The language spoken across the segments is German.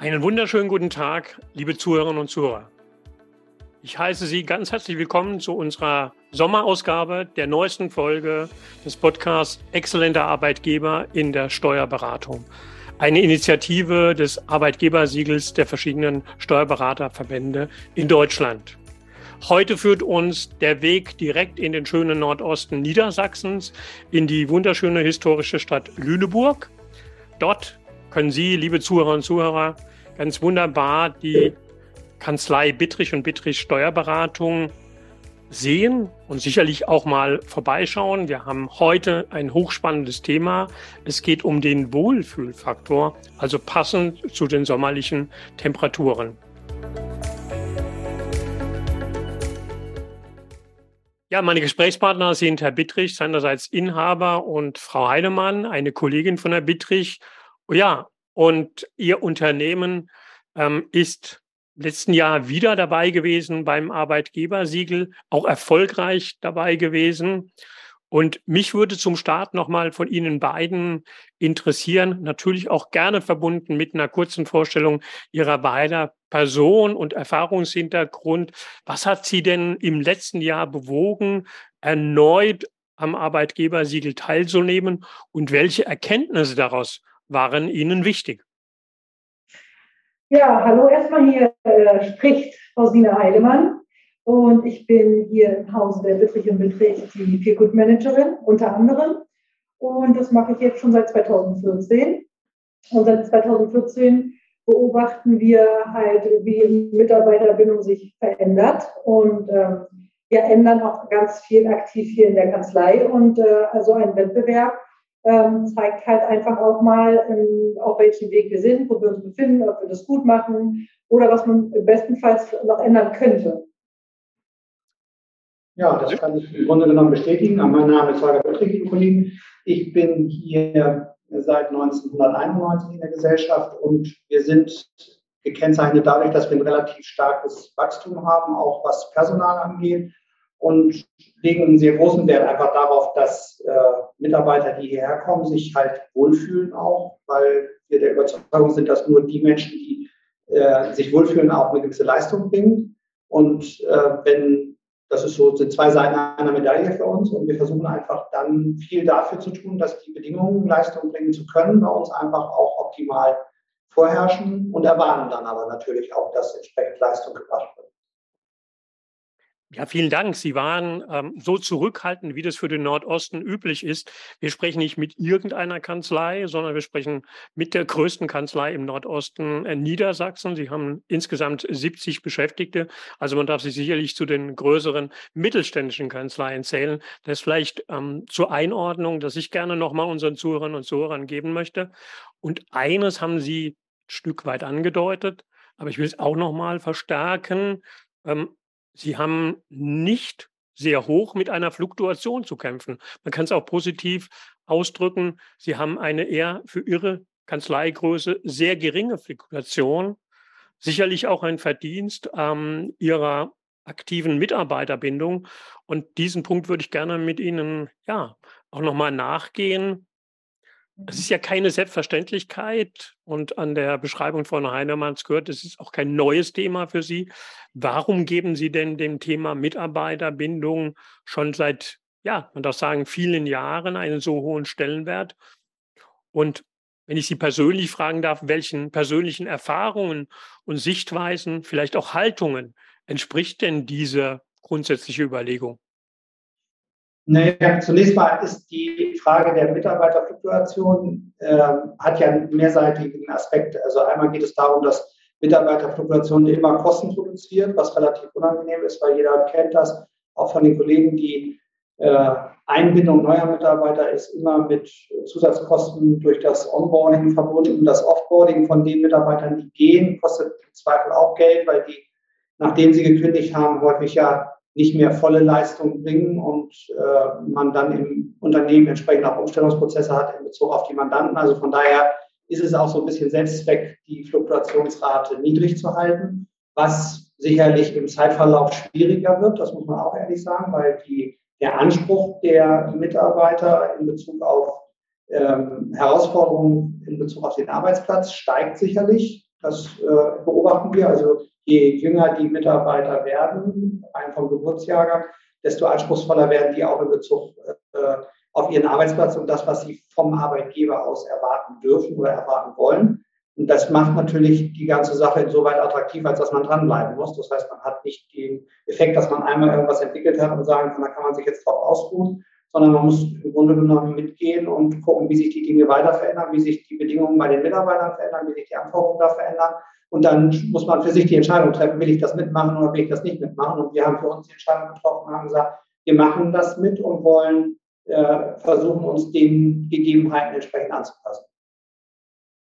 Einen wunderschönen guten Tag, liebe Zuhörerinnen und Zuhörer. Ich heiße Sie ganz herzlich willkommen zu unserer Sommerausgabe der neuesten Folge des Podcasts Exzellenter Arbeitgeber in der Steuerberatung. Eine Initiative des Arbeitgebersiegels der verschiedenen Steuerberaterverbände in Deutschland. Heute führt uns der Weg direkt in den schönen Nordosten Niedersachsens, in die wunderschöne historische Stadt Lüneburg. Dort können Sie, liebe Zuhörerinnen und Zuhörer, ganz wunderbar die Kanzlei Bittrich und Bittrich Steuerberatung sehen und sicherlich auch mal vorbeischauen. Wir haben heute ein hochspannendes Thema. Es geht um den Wohlfühlfaktor, also passend zu den sommerlichen Temperaturen. Ja, meine Gesprächspartner sind Herr Bittrich, seinerseits Inhaber und Frau Heinemann, eine Kollegin von Herrn Bittrich ja, und Ihr Unternehmen ähm, ist letzten Jahr wieder dabei gewesen beim Arbeitgebersiegel, auch erfolgreich dabei gewesen. Und mich würde zum Start nochmal von Ihnen beiden interessieren, natürlich auch gerne verbunden mit einer kurzen Vorstellung Ihrer beider Person und Erfahrungshintergrund. Was hat Sie denn im letzten Jahr bewogen, erneut am Arbeitgebersiegel teilzunehmen und welche Erkenntnisse daraus waren Ihnen wichtig? Ja, hallo erstmal hier äh, spricht Frau Sina Heilemann und ich bin hier im Hause der Bittrich und Bittrich die Feelgood Managerin unter anderem. Und das mache ich jetzt schon seit 2014 und seit 2014 beobachten wir halt, wie Mitarbeiterbindung sich verändert und ähm, wir ändern auch ganz viel aktiv hier in der Kanzlei. Und äh, also ein Wettbewerb ähm, zeigt halt einfach auch mal, ähm, auf welchem Weg wir sind, wo wir uns befinden, ob wir das gut machen oder was man bestenfalls noch ändern könnte. Ja, das kann ich im Grunde genommen bestätigen. Mein Name ist Holger Böttrig, Kollegen. Ich bin hier seit 1991 in der Gesellschaft und wir sind gekennzeichnet dadurch, dass wir ein relativ starkes Wachstum haben, auch was Personal angeht und legen einen sehr großen Wert einfach darauf, dass äh, Mitarbeiter, die hierher kommen, sich halt wohlfühlen auch, weil wir der Überzeugung sind, dass nur die Menschen, die äh, sich wohlfühlen, auch eine gewisse Leistung bringen. Und äh, wenn, das ist so, sind zwei Seiten einer Medaille für uns und wir versuchen einfach dann viel dafür zu tun, dass die Bedingungen, Leistung bringen zu können, bei uns einfach auch optimal vorherrschen und erwarten dann aber natürlich auch, dass entsprechend Leistung gebracht wird. Ja, vielen Dank. Sie waren ähm, so zurückhaltend, wie das für den Nordosten üblich ist. Wir sprechen nicht mit irgendeiner Kanzlei, sondern wir sprechen mit der größten Kanzlei im Nordosten äh, Niedersachsen. Sie haben insgesamt 70 Beschäftigte. Also man darf sie sicherlich zu den größeren mittelständischen Kanzleien zählen. Das ist vielleicht ähm, zur Einordnung, dass ich gerne nochmal unseren Zuhörern und Zuhörern geben möchte. Und eines haben Sie ein Stück weit angedeutet, aber ich will es auch nochmal verstärken. Ähm, Sie haben nicht sehr hoch mit einer Fluktuation zu kämpfen. Man kann es auch positiv ausdrücken. Sie haben eine eher für Ihre Kanzleigröße sehr geringe Fluktuation. Sicherlich auch ein Verdienst ähm, Ihrer aktiven Mitarbeiterbindung. Und diesen Punkt würde ich gerne mit Ihnen ja auch nochmal nachgehen. Es ist ja keine Selbstverständlichkeit und an der Beschreibung von Heinemanns gehört, es ist auch kein neues Thema für Sie. Warum geben Sie denn dem Thema Mitarbeiterbindung schon seit, ja, man darf sagen, vielen Jahren einen so hohen Stellenwert? Und wenn ich Sie persönlich fragen darf, welchen persönlichen Erfahrungen und Sichtweisen, vielleicht auch Haltungen entspricht denn diese grundsätzliche Überlegung? Naja, zunächst mal ist die Frage der Mitarbeiterfluktuation, äh, hat ja einen mehrseitigen Aspekt. Also einmal geht es darum, dass Mitarbeiterfluktuation immer Kosten produziert, was relativ unangenehm ist, weil jeder kennt das, auch von den Kollegen, die äh, Einbindung neuer Mitarbeiter ist immer mit Zusatzkosten durch das Onboarding verbunden. Das Offboarding von den Mitarbeitern, die gehen, kostet im Zweifel auch Geld, weil die, nachdem sie gekündigt haben, häufig ja nicht mehr volle Leistung bringen und äh, man dann im Unternehmen entsprechend auch Umstellungsprozesse hat in Bezug auf die Mandanten. Also von daher ist es auch so ein bisschen Selbstzweck, die Fluktuationsrate niedrig zu halten, was sicherlich im Zeitverlauf schwieriger wird, das muss man auch ehrlich sagen, weil die, der Anspruch der Mitarbeiter in Bezug auf ähm, Herausforderungen in Bezug auf den Arbeitsplatz steigt sicherlich. Das äh, beobachten wir. Also je jünger die Mitarbeiter werden, rein vom Geburtsjahrgang, desto anspruchsvoller werden die auch in Bezug äh, auf ihren Arbeitsplatz und das, was sie vom Arbeitgeber aus erwarten dürfen oder erwarten wollen. Und das macht natürlich die ganze Sache insoweit attraktiv, als dass man dranbleiben muss. Das heißt, man hat nicht den Effekt, dass man einmal irgendwas entwickelt hat und sagen kann, da kann man sich jetzt drauf ausruhen, sondern man muss im Grunde genommen mitgehen und gucken, wie sich die Dinge weiter verändern, wie sich die Bedingungen bei den Mitarbeitern verändern, wie sich die Anforderungen da verändern. Und dann muss man für sich die Entscheidung treffen, will ich das mitmachen oder will ich das nicht mitmachen. Und wir haben für uns die Entscheidung getroffen und haben gesagt, wir machen das mit und wollen äh, versuchen, uns den Gegebenheiten entsprechend anzupassen.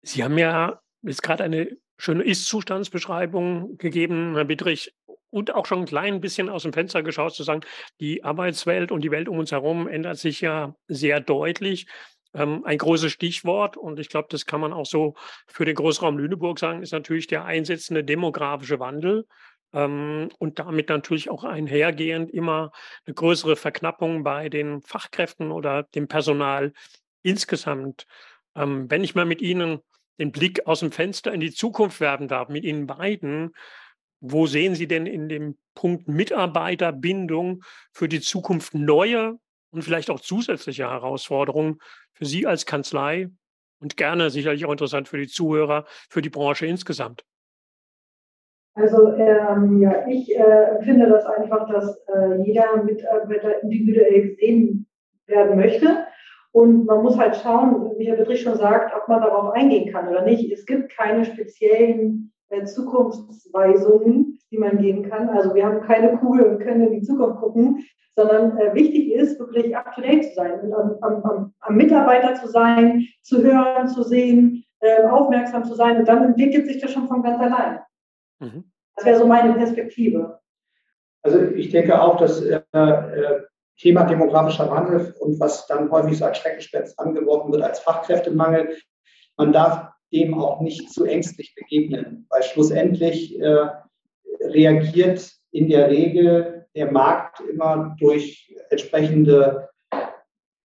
Sie haben ja jetzt gerade eine schöne Ist-Zustandsbeschreibung gegeben, Herr Bittrich, und auch schon ein klein bisschen aus dem Fenster geschaut, zu sagen, die Arbeitswelt und die Welt um uns herum ändert sich ja sehr deutlich. Ähm, ein großes Stichwort, und ich glaube, das kann man auch so für den Großraum Lüneburg sagen, ist natürlich der einsetzende demografische Wandel. Ähm, und damit natürlich auch einhergehend immer eine größere Verknappung bei den Fachkräften oder dem Personal insgesamt. Ähm, wenn ich mal mit Ihnen den Blick aus dem Fenster in die Zukunft werfen darf, mit Ihnen beiden, wo sehen Sie denn in dem Punkt Mitarbeiterbindung für die Zukunft neue und vielleicht auch zusätzliche Herausforderungen für Sie als Kanzlei und gerne sicherlich auch interessant für die Zuhörer, für die Branche insgesamt? Also ähm, ja, ich äh, finde das einfach, dass äh, jeder Mitarbeiter individuell gesehen werden möchte. Und man muss halt schauen, wie Herr Betrich schon sagt, ob man darauf eingehen kann oder nicht. Es gibt keine speziellen Zukunftsweisungen, die man geben kann. Also wir haben keine Kugel und können in die Zukunft gucken, sondern äh, wichtig ist, wirklich up-to-date zu sein, und am, am, am, Mitarbeiter zu sein, zu hören, zu sehen, äh, aufmerksam zu sein. Und dann entwickelt sich das schon von ganz allein. Mhm. Das wäre so meine Perspektive. Also ich denke auch, dass äh, äh, Thema demografischer Wandel und was dann häufig so als Schreckgespenst angeworfen wird als Fachkräftemangel, man darf dem auch nicht zu ängstlich begegnen, weil schlussendlich äh, reagiert in der Regel der Markt immer durch entsprechende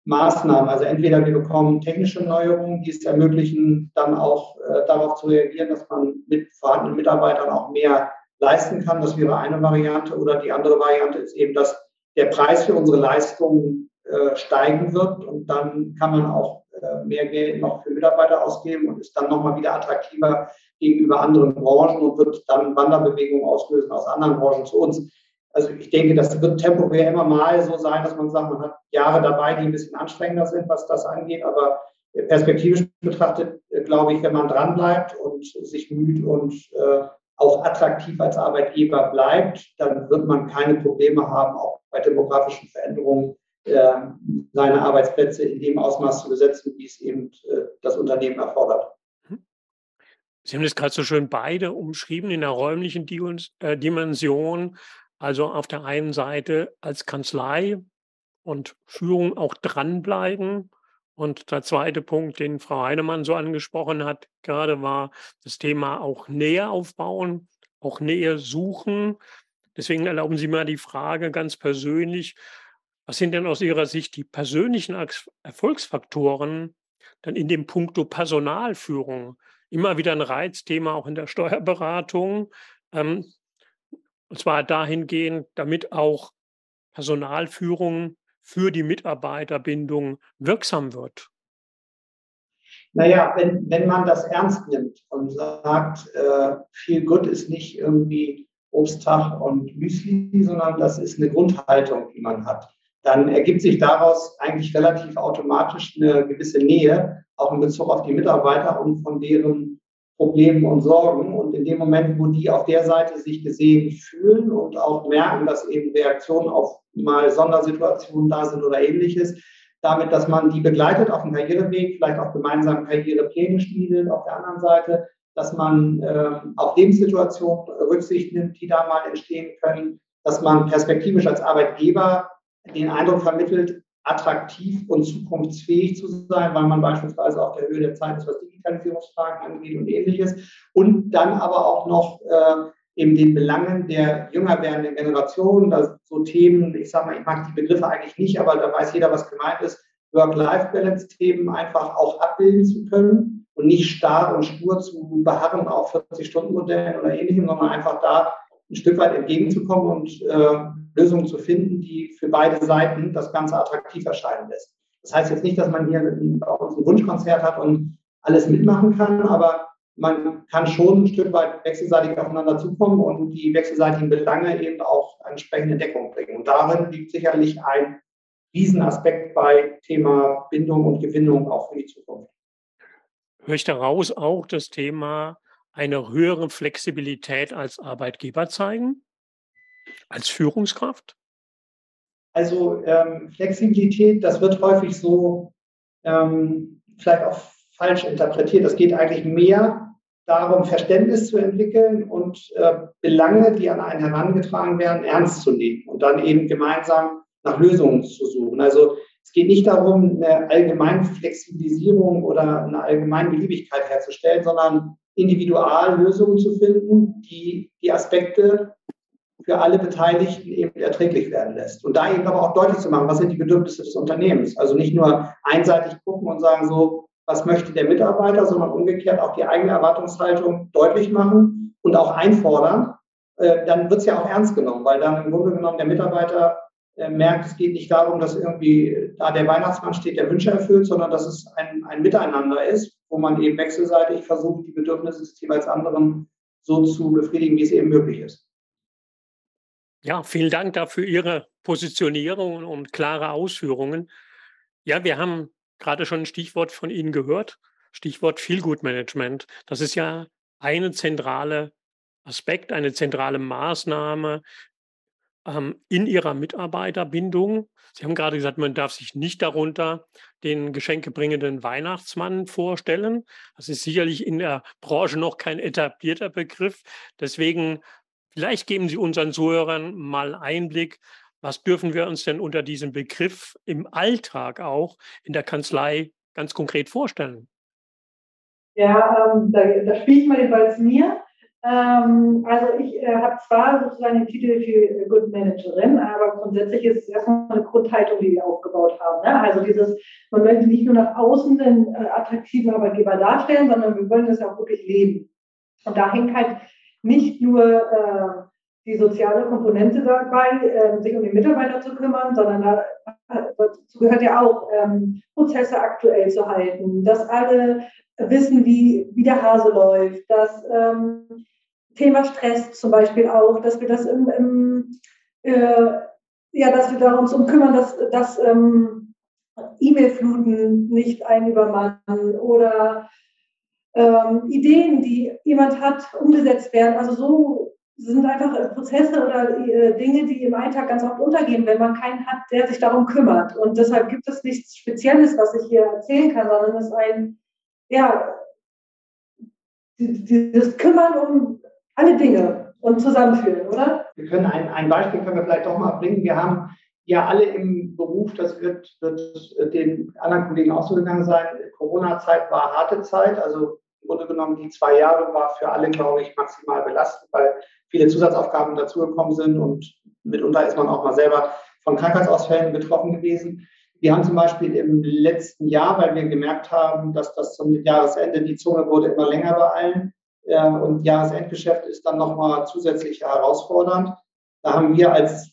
Maßnahmen. Also entweder wir bekommen technische Neuerungen, die es ermöglichen, dann auch äh, darauf zu reagieren, dass man mit vorhandenen Mitarbeitern auch mehr leisten kann. Das wäre eine Variante. Oder die andere Variante ist eben, dass der Preis für unsere Leistungen äh, steigen wird und dann kann man auch mehr Geld noch für Mitarbeiter ausgeben und ist dann nochmal wieder attraktiver gegenüber anderen Branchen und wird dann Wanderbewegungen auslösen aus anderen Branchen zu uns. Also ich denke, das wird temporär immer mal so sein, dass man sagt, man hat Jahre dabei, die ein bisschen anstrengender sind, was das angeht. Aber perspektivisch betrachtet, äh, glaube ich, wenn man dranbleibt und sich müht und äh, auch attraktiv als Arbeitgeber bleibt, dann wird man keine Probleme haben, auch bei demografischen Veränderungen äh, seine Arbeitsplätze in dem Ausmaß zu besetzen, wie es eben äh, das Unternehmen erfordert. Sie haben das gerade so schön beide umschrieben in der räumlichen äh, Dimension. Also auf der einen Seite als Kanzlei und Führung auch dranbleiben. Und der zweite Punkt, den Frau Heinemann so angesprochen hat, gerade war das Thema auch Nähe aufbauen, auch Nähe suchen. Deswegen erlauben Sie mal die Frage ganz persönlich, was sind denn aus Ihrer Sicht die persönlichen Erfolgsfaktoren dann in dem Punkto Personalführung? Immer wieder ein Reizthema auch in der Steuerberatung. Ähm, und zwar dahingehend, damit auch Personalführung für die Mitarbeiterbindung wirksam wird. Naja, wenn, wenn man das ernst nimmt und sagt, äh, viel Good ist nicht irgendwie Obsttag und Müsli, sondern das ist eine Grundhaltung, die man hat, dann ergibt sich daraus eigentlich relativ automatisch eine gewisse Nähe, auch in Bezug auf die Mitarbeiter und von deren Problemen und Sorgen. Und in dem Moment, wo die auf der Seite sich gesehen fühlen und auch merken, dass eben Reaktionen auf mal Sondersituationen da sind oder ähnliches, damit, dass man die begleitet auf dem Karriereweg, vielleicht auch gemeinsam Karrierepläne schmiedet auf der anderen Seite, dass man äh, auf Lebenssituationen Rücksicht nimmt, die da mal entstehen können, dass man perspektivisch als Arbeitgeber den Eindruck vermittelt, attraktiv und zukunftsfähig zu sein, weil man beispielsweise auf der Höhe der Zeit ist, was Digitalisierungsfragen angeht und ähnliches. Und dann aber auch noch äh, eben den Belangen der jünger werdenden Generation, da so Themen, ich sage mal, ich mag die Begriffe eigentlich nicht, aber da weiß jeder, was gemeint ist, Work-Life-Balance-Themen einfach auch abbilden zu können und nicht starr und stur zu beharren auf 40-Stunden-Modellen oder ähnlichem, sondern einfach da ein Stück weit entgegenzukommen und äh, Lösungen zu finden, die für beide Seiten das Ganze attraktiv erscheinen lässt. Das heißt jetzt nicht, dass man hier bei uns ein Wunschkonzert hat und alles mitmachen kann, aber man kann schon ein Stück weit wechselseitig aufeinander zukommen und die wechselseitigen Belange eben auch entsprechende Deckung bringen. Und darin liegt sicherlich ein Riesenaspekt bei Thema Bindung und Gewinnung auch für die Zukunft. Höre ich daraus auch das Thema eine höhere Flexibilität als Arbeitgeber zeigen, als Führungskraft? Also ähm, Flexibilität, das wird häufig so ähm, vielleicht auch falsch interpretiert. Es geht eigentlich mehr darum, Verständnis zu entwickeln und äh, Belange, die an einen herangetragen werden, ernst zu nehmen und dann eben gemeinsam nach Lösungen zu suchen. Also es geht nicht darum, eine allgemeine Flexibilisierung oder eine allgemeine Beliebigkeit herzustellen, sondern individual Lösungen zu finden, die die Aspekte für alle Beteiligten eben erträglich werden lässt. Und da eben aber auch deutlich zu machen, was sind die Bedürfnisse des Unternehmens. Also nicht nur einseitig gucken und sagen so, was möchte der Mitarbeiter, sondern umgekehrt auch die eigene Erwartungshaltung deutlich machen und auch einfordern. Äh, dann wird es ja auch ernst genommen, weil dann im Grunde genommen der Mitarbeiter merkt, es geht nicht darum, dass irgendwie da der Weihnachtsmann steht, der Wünsche erfüllt, sondern dass es ein, ein Miteinander ist, wo man eben wechselseitig versucht, die Bedürfnisse des jeweils anderen so zu befriedigen, wie es eben möglich ist. Ja, vielen Dank dafür Ihre Positionierung und klare Ausführungen. Ja, wir haben gerade schon ein Stichwort von Ihnen gehört, Stichwort Feelgood Management. Das ist ja eine zentrale Aspekt, eine zentrale Maßnahme ähm, in Ihrer Mitarbeiterbindung. Sie haben gerade gesagt, man darf sich nicht darunter den geschenkebringenden Weihnachtsmann vorstellen. Das ist sicherlich in der Branche noch kein etablierter Begriff. Deswegen vielleicht geben Sie unseren Zuhörern mal Einblick, was dürfen wir uns denn unter diesem Begriff im Alltag auch in der Kanzlei ganz konkret vorstellen? Ja, ähm, da, da spiele ich mal den Ball zu mir. Ähm, also ich äh, habe zwar sozusagen den Titel für Good Managerin, aber grundsätzlich ist es erstmal eine Grundhaltung, die wir aufgebaut haben. Ne? Also dieses, man möchte nicht nur nach außen den äh, attraktiven Arbeitgeber darstellen, sondern wir wollen das auch wirklich leben. Und da hängt halt nicht nur äh, die soziale Komponente dabei, äh, sich um die Mitarbeiter zu kümmern, sondern da, dazu gehört ja auch, ähm, Prozesse aktuell zu halten, dass alle wissen, wie, wie der Hase läuft, dass ähm, Thema Stress zum Beispiel auch, dass wir das im, im äh, ja, dass wir darum uns kümmern, dass, dass ähm, E-Mail-Fluten nicht einen übermannen oder ähm, Ideen, die jemand hat, umgesetzt werden. Also so sind einfach äh, Prozesse oder äh, Dinge, die im Alltag ganz oft untergehen, wenn man keinen hat, der sich darum kümmert. Und deshalb gibt es nichts Spezielles, was ich hier erzählen kann, sondern es ist ein, ja, dieses Kümmern um alle Dinge und zusammenführen, oder? Wir können ein, ein Beispiel können wir vielleicht doch mal bringen. Wir haben ja alle im Beruf, das wird, wird den anderen Kollegen auch so gegangen sein. Corona-Zeit war harte Zeit, also im Grunde genommen die zwei Jahre war für alle, glaube ich, maximal belastend, weil viele Zusatzaufgaben dazugekommen sind und mitunter ist man auch mal selber von Krankheitsausfällen betroffen gewesen. Wir haben zum Beispiel im letzten Jahr, weil wir gemerkt haben, dass das zum Jahresende die Zunge wurde immer länger bei allen äh, und Jahresendgeschäft ist dann nochmal zusätzlich herausfordernd. Da haben wir als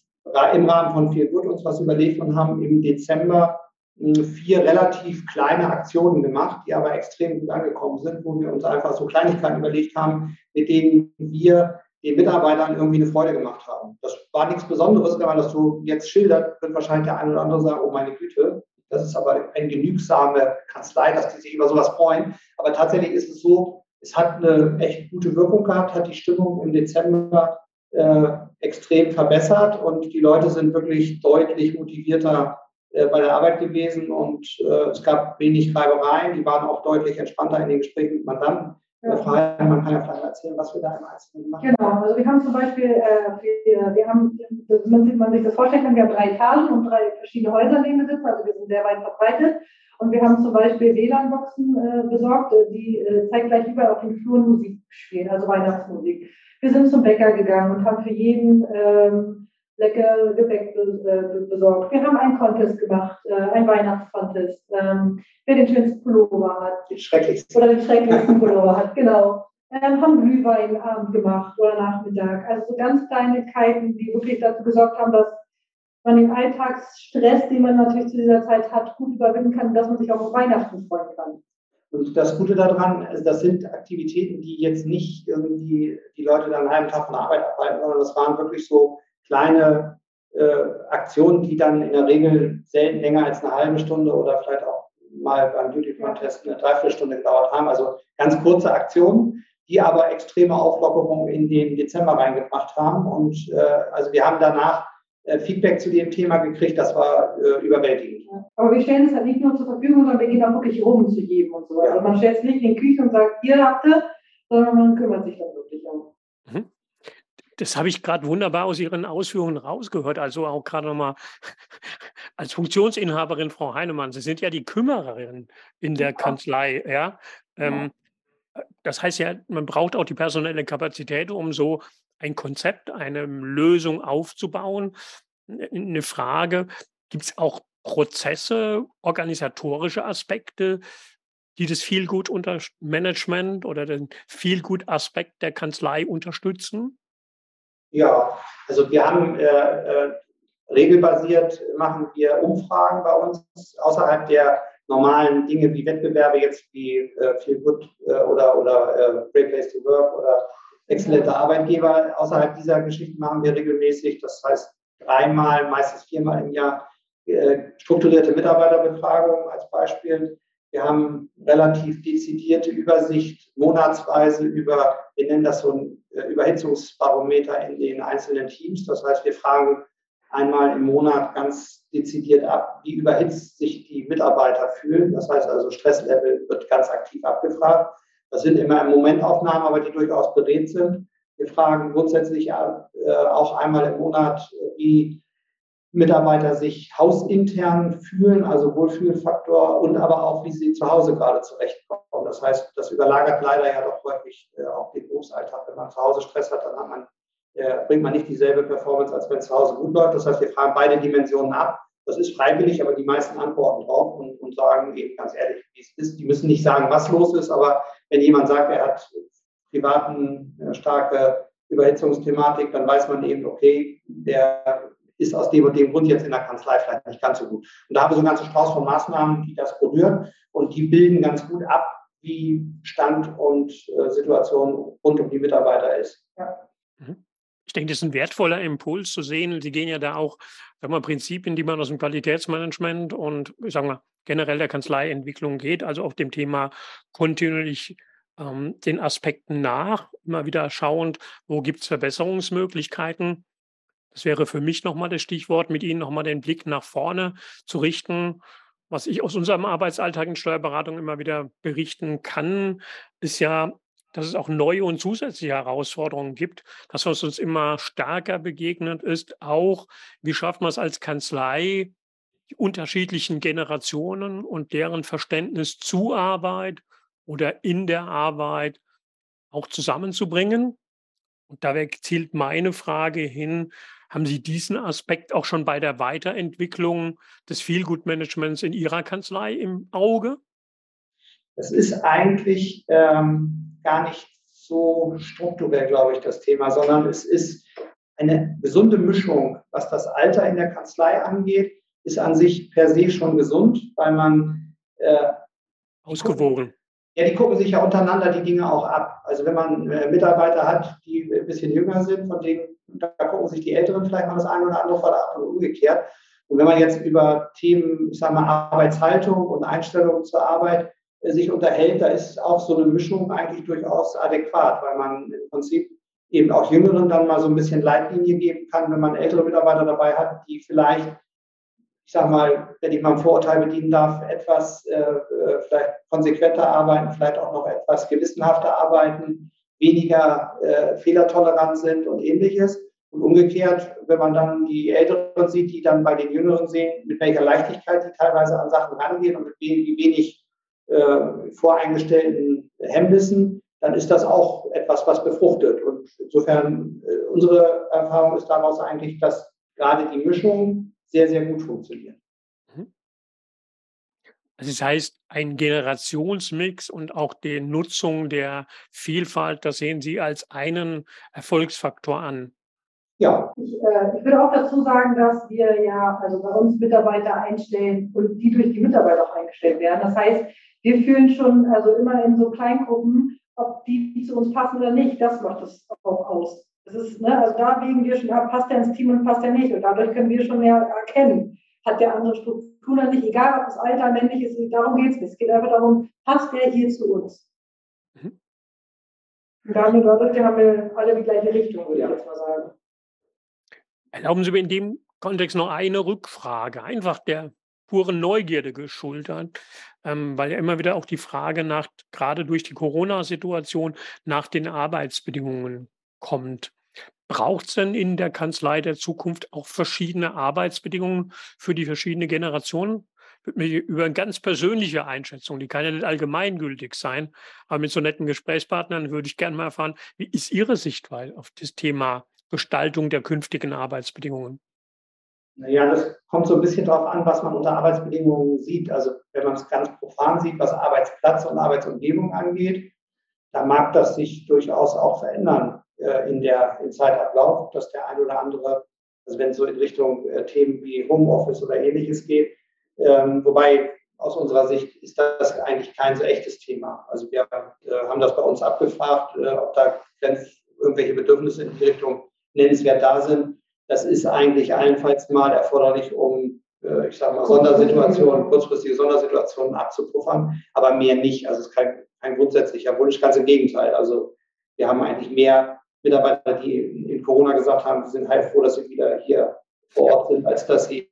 im Rahmen von Feel Good uns was überlegt und haben im Dezember vier relativ kleine Aktionen gemacht, die aber extrem gut angekommen sind, wo wir uns einfach so Kleinigkeiten überlegt haben, mit denen wir den Mitarbeitern irgendwie eine Freude gemacht haben. Das war nichts Besonderes, wenn man das so jetzt schildert, wird wahrscheinlich der eine oder andere sagen, oh meine Güte, das ist aber eine genügsame Kanzlei, dass die sich über sowas freuen. Aber tatsächlich ist es so, es hat eine echt gute Wirkung gehabt, hat die Stimmung im Dezember äh, extrem verbessert und die Leute sind wirklich deutlich motivierter bei der Arbeit gewesen und äh, es gab wenig Reibereien, die waren auch deutlich entspannter in den Gesprächen mit Mandanten. Ja. Man kann ja vielleicht erzählen, was wir da im Einzelnen gemacht haben. Genau, also wir haben zum Beispiel, äh, wir, wir haben, wenn man sich das vorstellen kann, wir haben drei Etagen und drei verschiedene Häuser, in denen wir sitzen, also wir sind sehr weit verbreitet. Und wir haben zum Beispiel WLAN-Boxen äh, besorgt, äh, die äh, zeitgleich überall auf den Fluren Musik spielen, also Weihnachtsmusik. Wir sind zum Bäcker gegangen und haben für jeden ähm, lecker Gebäck äh, besorgt. Wir haben einen Contest gemacht, äh, einen Weihnachtscontest. Ähm, wer den schönsten Pullover hat. Den schrecklichsten. Oder den schrecklichsten Pullover hat, genau. Ähm, haben Glühweinabend gemacht oder Nachmittag. Also so ganz Kleinigkeiten, die wirklich dazu gesorgt haben, dass man den Alltagsstress, den man natürlich zu dieser Zeit hat, gut überwinden kann, dass man sich auch auf Weihnachten freuen kann. Und das Gute daran, das sind Aktivitäten, die jetzt nicht irgendwie die Leute dann einen halben Tag von Arbeit abhalten, sondern das waren wirklich so kleine äh, Aktionen, die dann in der Regel selten länger als eine halbe Stunde oder vielleicht auch mal beim Beauty Contest eine Dreiviertelstunde gedauert haben. Also ganz kurze Aktionen, die aber extreme Auflockerungen in den Dezember reingebracht haben. Und äh, also wir haben danach äh, Feedback zu dem Thema gekriegt, das war äh, überwältigend. Aber wir stellen es halt nicht nur zur Verfügung, sondern wir gehen auch wirklich rum zu jedem und so. Ja. Also man stellt es nicht in die Küche und sagt, ihr habt es, sondern man kümmert sich um. Mhm. Das habe ich gerade wunderbar aus Ihren Ausführungen rausgehört. Also auch gerade nochmal als Funktionsinhaberin, Frau Heinemann, Sie sind ja die Kümmererin in der ja. Kanzlei. Ja? Ähm, das heißt ja, man braucht auch die personelle Kapazität, um so ein Konzept, eine Lösung aufzubauen. Eine Frage, gibt es auch Prozesse, organisatorische Aspekte, die das Feelgood-Management oder den Feelgood-Aspekt der Kanzlei unterstützen? Ja, also wir haben äh, äh, regelbasiert machen wir Umfragen bei uns außerhalb der normalen Dinge wie Wettbewerbe jetzt wie äh, Feel Good äh, oder, oder äh, Great Place to Work oder exzellente Arbeitgeber. Außerhalb dieser Geschichten machen wir regelmäßig, das heißt dreimal, meistens viermal im Jahr, äh, strukturierte Mitarbeiterbefragungen als Beispiel. Wir haben relativ dezidierte Übersicht monatsweise über, wir nennen das so ein äh, Überhitzungsbarometer in den einzelnen Teams. Das heißt, wir fragen einmal im Monat ganz dezidiert ab, wie überhitzt sich die Mitarbeiter fühlen. Das heißt also, Stresslevel wird ganz aktiv abgefragt. Das sind immer Momentaufnahmen, aber die durchaus berät sind. Wir fragen grundsätzlich äh, auch einmal im Monat, wie Mitarbeiter sich hausintern fühlen, also Wohlfühlfaktor und aber auch, wie sie zu Hause gerade zurechtkommen. Das heißt, das überlagert leider ja doch häufig äh, auch den Berufsalltag. Wenn man zu Hause Stress hat, dann hat man, äh, bringt man nicht dieselbe Performance, als wenn es zu Hause gut läuft. Das heißt, wir fragen beide Dimensionen ab. Das ist freiwillig, aber die meisten antworten drauf und, und sagen eben ganz ehrlich, wie es ist. Die müssen nicht sagen, was los ist, aber wenn jemand sagt, er hat privaten äh, starke Überhitzungsthematik, dann weiß man eben, okay, der ist aus dem und dem Grund jetzt in der Kanzlei vielleicht nicht ganz so gut. Und da haben wir so einen ganzen Strauß von Maßnahmen, die das berühren und die bilden ganz gut ab, wie Stand und äh, Situation rund um die Mitarbeiter ist. Ja. Mhm. Ich denke, das ist ein wertvoller Impuls zu sehen. Sie gehen ja da auch, sagen wir, Prinzipien, die man aus dem Qualitätsmanagement und, ich sage mal, generell der Kanzleientwicklung geht, also auf dem Thema kontinuierlich ähm, den Aspekten nach, immer wieder schauend, wo gibt es Verbesserungsmöglichkeiten. Das wäre für mich nochmal das Stichwort, mit Ihnen nochmal den Blick nach vorne zu richten. Was ich aus unserem Arbeitsalltag in Steuerberatung immer wieder berichten kann, ist ja, dass es auch neue und zusätzliche Herausforderungen gibt, dass was uns immer stärker begegnet ist, auch wie schafft man es als Kanzlei, die unterschiedlichen Generationen und deren Verständnis zu Arbeit oder in der Arbeit auch zusammenzubringen. Und da zielt meine Frage hin, haben Sie diesen Aspekt auch schon bei der Weiterentwicklung des Feelgood-Managements in Ihrer Kanzlei im Auge? Es ist eigentlich ähm, gar nicht so strukturell, glaube ich, das Thema, sondern es ist eine gesunde Mischung, was das Alter in der Kanzlei angeht, ist an sich per se schon gesund, weil man äh, ausgewogen. Ja, die gucken sich ja untereinander die Dinge auch ab. Also wenn man äh, Mitarbeiter hat, die ein bisschen jünger sind, von denen da gucken sich die Älteren vielleicht mal das eine oder andere ab und umgekehrt. Und wenn man jetzt über Themen, ich sage mal, Arbeitshaltung und Einstellung zur Arbeit äh, sich unterhält, da ist auch so eine Mischung eigentlich durchaus adäquat, weil man im Prinzip eben auch Jüngeren dann mal so ein bisschen Leitlinie geben kann, wenn man ältere Mitarbeiter dabei hat, die vielleicht ich sage mal, wenn ich mal ein Vorurteil bedienen darf, etwas äh, äh, vielleicht konsequenter arbeiten, vielleicht auch noch etwas gewissenhafter arbeiten, weniger äh, fehlertolerant sind und ähnliches. Und umgekehrt, wenn man dann die Älteren sieht, die dann bei den Jüngeren sehen, mit welcher Leichtigkeit die teilweise an Sachen rangehen und mit wie wenig äh, voreingestellten Hemmnissen, dann ist das auch etwas, was befruchtet. Und insofern, äh, unsere Erfahrung ist daraus eigentlich, dass gerade die Mischung sehr, sehr gut funktionieren. Also das heißt, ein Generationsmix und auch die Nutzung der Vielfalt, das sehen Sie als einen Erfolgsfaktor an. Ja. Ich, äh, ich würde auch dazu sagen, dass wir ja also bei uns Mitarbeiter einstellen und die durch die Mitarbeiter auch eingestellt werden. Das heißt, wir fühlen schon also immer in so Kleingruppen, ob die zu uns passen oder nicht. Das macht es auch aus. Das ist, ne, also da wägen wir schon ab, passt der ins Team und passt der nicht. Und dadurch können wir schon mehr erkennen, hat der andere Strukturen oder nicht, egal ob das Alter männlich ist, darum geht es nicht. Es geht einfach darum, passt der hier zu uns. Mhm. Und dadurch, dadurch haben wir alle die gleiche Richtung, würde ich jetzt mal sagen. Erlauben Sie mir in dem Kontext noch eine Rückfrage, einfach der puren Neugierde geschultert, ähm, weil ja immer wieder auch die Frage nach, gerade durch die Corona-Situation, nach den Arbeitsbedingungen kommt. Braucht es denn in der Kanzlei der Zukunft auch verschiedene Arbeitsbedingungen für die verschiedenen Generationen? Würde mich über eine ganz persönliche Einschätzung, die kann ja nicht allgemeingültig sein, aber mit so netten Gesprächspartnern würde ich gerne mal erfahren, wie ist Ihre Sichtweise auf das Thema Gestaltung der künftigen Arbeitsbedingungen? Naja, das kommt so ein bisschen darauf an, was man unter Arbeitsbedingungen sieht. Also wenn man es ganz profan sieht, was Arbeitsplatz und Arbeitsumgebung angeht, dann mag das sich durchaus auch verändern äh, in der, im Zeitablauf, dass der ein oder andere, also wenn es so in Richtung äh, Themen wie Homeoffice oder ähnliches geht, ähm, wobei aus unserer Sicht ist das eigentlich kein so echtes Thema. Also wir äh, haben das bei uns abgefragt, äh, ob da irgendwelche Bedürfnisse in die Richtung nennenswert da sind. Das ist eigentlich allenfalls mal erforderlich, um, äh, ich sage mal, Sondersituationen, kurzfristige Sondersituationen abzupuffern, aber mehr nicht. Also es ist kein, kein grundsätzlicher Wunsch, ganz im Gegenteil. Also wir haben eigentlich mehr Mitarbeiter, die in Corona gesagt haben, sie sind heilfroh, dass sie wieder hier vor Ort sind, als dass sie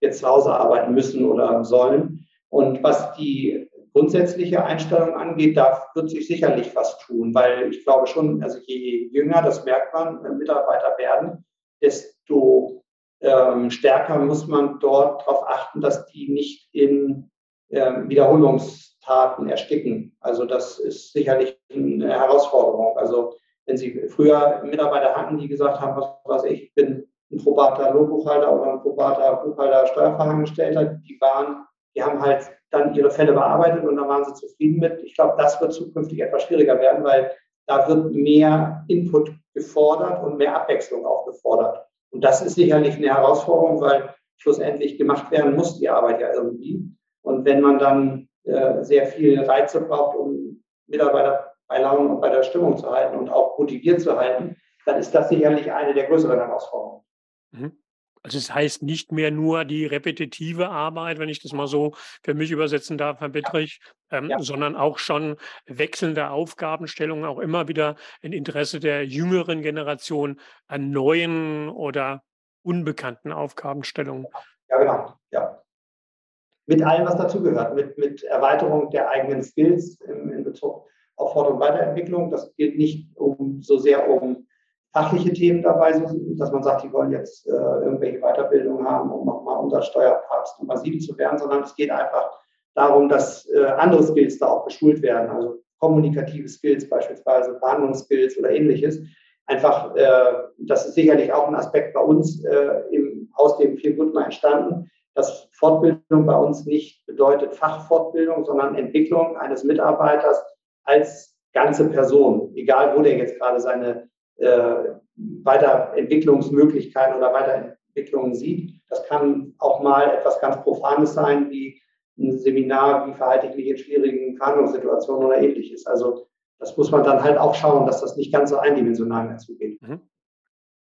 jetzt zu Hause arbeiten müssen oder sollen. Und was die grundsätzliche Einstellung angeht, da wird sich sicherlich was tun, weil ich glaube schon, also je jünger, das merkt man, Mitarbeiter werden, desto ähm, stärker muss man dort darauf achten, dass die nicht in ähm, Wiederholungstaten ersticken. Also das ist sicherlich eine Herausforderung. Also wenn Sie früher Mitarbeiter hatten, die gesagt haben, was weiß ich, ich bin ein probater Lohnbuchhalter oder ein probater Buchhalter Steuerfachangestellter, die waren, die haben halt dann ihre Fälle bearbeitet und dann waren sie zufrieden mit. Ich glaube, das wird zukünftig etwas schwieriger werden, weil da wird mehr Input gefordert und mehr Abwechslung auch gefordert. Und das ist sicherlich eine Herausforderung, weil schlussendlich gemacht werden muss die Arbeit ja irgendwie. Und wenn man dann äh, sehr viel Reize braucht, um Mitarbeiter bei Laune und bei der Stimmung zu halten und auch motiviert zu halten, dann ist das sicherlich eine der größeren Herausforderungen. Mhm. Also es das heißt nicht mehr nur die repetitive Arbeit, wenn ich das mal so für mich übersetzen darf, Herr Bittrich, ähm, ja. sondern auch schon wechselnde Aufgabenstellungen, auch immer wieder ein Interesse der jüngeren Generation an neuen oder unbekannten Aufgabenstellungen. Ja, genau. Ja. Mit allem, was dazugehört, mit, mit Erweiterung der eigenen Skills in, in Bezug auf Fort- und Weiterentwicklung. Das geht nicht um, so sehr um fachliche Themen dabei dass man sagt, die wollen jetzt äh, irgendwelche Weiterbildungen haben, um nochmal unser Steuerpapst Nummer 7 zu werden, sondern es geht einfach darum, dass äh, andere Skills da auch geschult werden, also kommunikative Skills beispielsweise, Verhandlungsskills oder ähnliches. Einfach, äh, das ist sicherlich auch ein Aspekt bei uns äh, im, aus dem Feel mal entstanden, dass Fortbildung bei uns nicht bedeutet Fachfortbildung, sondern Entwicklung eines Mitarbeiters als ganze Person, egal wo der jetzt gerade seine äh, Weiterentwicklungsmöglichkeiten oder Weiterentwicklungen sieht. Das kann auch mal etwas ganz Profanes sein, wie ein Seminar, wie verhalte ich mich in schwierigen Verhandlungssituationen oder ähnliches. Also das muss man dann halt auch schauen, dass das nicht ganz so eindimensional mehr zugeht. Mhm.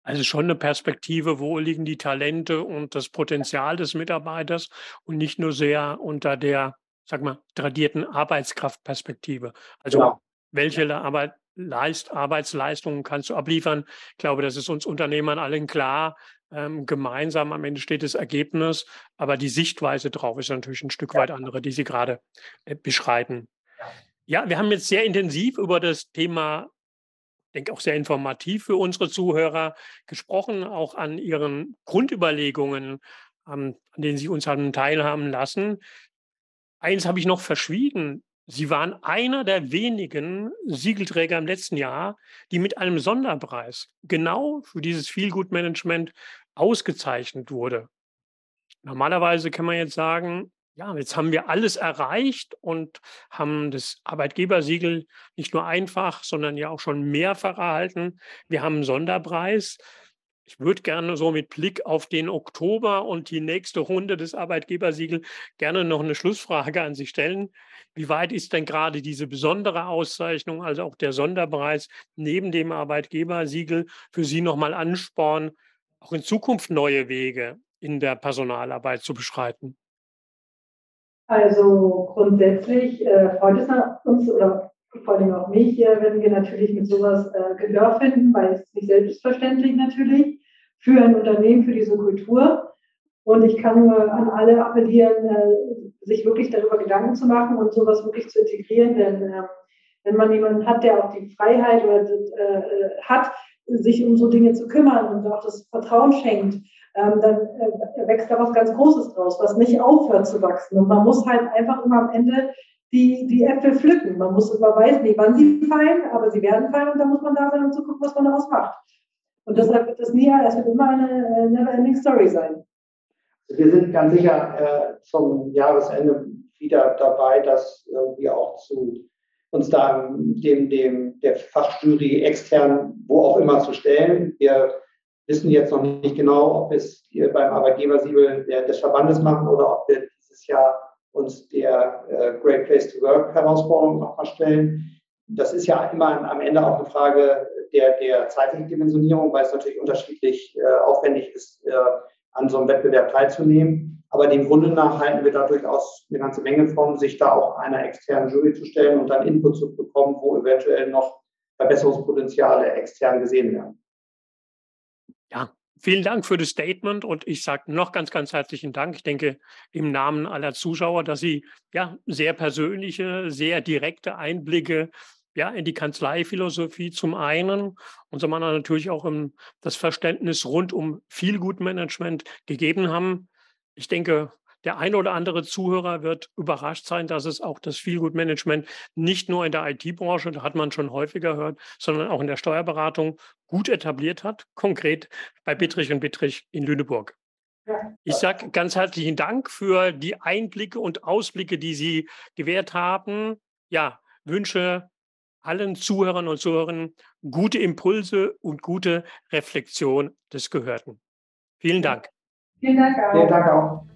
Also schon eine Perspektive, wo liegen die Talente und das Potenzial des Mitarbeiters und nicht nur sehr unter der, sag mal, tradierten Arbeitskraftperspektive. Also genau. welche Arbeit, Leist, Arbeitsleistungen kannst du abliefern. Ich glaube, das ist uns Unternehmern allen klar. Ähm, gemeinsam am Ende steht das Ergebnis, aber die Sichtweise drauf ist natürlich ein Stück weit andere, die Sie gerade äh, beschreiten. Ja, wir haben jetzt sehr intensiv über das Thema, ich denke auch sehr informativ für unsere Zuhörer gesprochen, auch an Ihren Grundüberlegungen, ähm, an denen Sie uns haben teilhaben lassen. Eins habe ich noch verschwiegen Sie waren einer der wenigen Siegelträger im letzten Jahr, die mit einem Sonderpreis genau für dieses Feelgood-Management ausgezeichnet wurde. Normalerweise kann man jetzt sagen, ja, jetzt haben wir alles erreicht und haben das Arbeitgebersiegel nicht nur einfach, sondern ja auch schon mehrfach erhalten. Wir haben einen Sonderpreis. Ich würde gerne so mit Blick auf den Oktober und die nächste Runde des Arbeitgebersiegel gerne noch eine Schlussfrage an Sie stellen. Wie weit ist denn gerade diese besondere Auszeichnung, also auch der Sonderpreis neben dem Arbeitgebersiegel für Sie nochmal Ansporn, auch in Zukunft neue Wege in der Personalarbeit zu beschreiten? Also grundsätzlich äh, freut es uns oder vor allem auch mich, äh, wenn wir natürlich mit sowas äh, Gehör finden, weil es nicht selbstverständlich natürlich für ein Unternehmen, für diese Kultur. Und ich kann nur an alle appellieren, äh, sich wirklich darüber Gedanken zu machen und sowas wirklich zu integrieren. Denn äh, wenn man jemanden hat, der auch die Freiheit oder, hat, sich um so Dinge zu kümmern und auch das Vertrauen schenkt, ähm, dann wächst da was ganz Großes draus, was nicht aufhört zu wachsen. Und man muss halt einfach immer am Ende die, die Äpfel pflücken. Man muss, man weiß nicht, wann sie fallen, aber sie werden fallen und dann muss man da sein, um zu gucken, was man daraus macht. Und deshalb wird das nie, es wird immer eine äh, never-ending Story sein. Wir sind ganz sicher äh, zum Jahresende wieder dabei, das irgendwie auch zu uns da dem, dem der Fachjury extern, wo auch immer zu stellen. Wir wissen jetzt noch nicht genau, ob wir es beim Arbeitgebersiebel des Verbandes machen oder ob wir dieses Jahr uns der äh, Great Place to Work Herausforderung nochmal stellen. Das ist ja immer am Ende auch eine Frage der, der zeitlichen Dimensionierung, weil es natürlich unterschiedlich äh, aufwendig ist, äh, an so einem Wettbewerb teilzunehmen. Aber dem Grunde nach halten wir da durchaus eine ganze Menge von, sich da auch einer externen Jury zu stellen und dann Input zu bekommen, wo eventuell noch Verbesserungspotenziale extern gesehen werden. Ja, vielen Dank für das Statement und ich sage noch ganz, ganz herzlichen Dank. Ich denke im Namen aller Zuschauer, dass Sie ja sehr persönliche, sehr direkte Einblicke ja, in die Kanzleiphilosophie zum einen und zum anderen natürlich auch im, das Verständnis rund um Feelgood-Management gegeben haben. Ich denke, der eine oder andere Zuhörer wird überrascht sein, dass es auch das Feelgood-Management nicht nur in der IT-Branche, da hat man schon häufiger gehört, sondern auch in der Steuerberatung gut etabliert hat, konkret bei Bittrich und Bittrich in Lüneburg. Ich sage ganz herzlichen Dank für die Einblicke und Ausblicke, die Sie gewährt haben. Ja, wünsche allen Zuhörern und Zuhörern gute Impulse und gute Reflexion des Gehörten. Vielen Dank. Vielen Dank auch. Vielen Dank auch.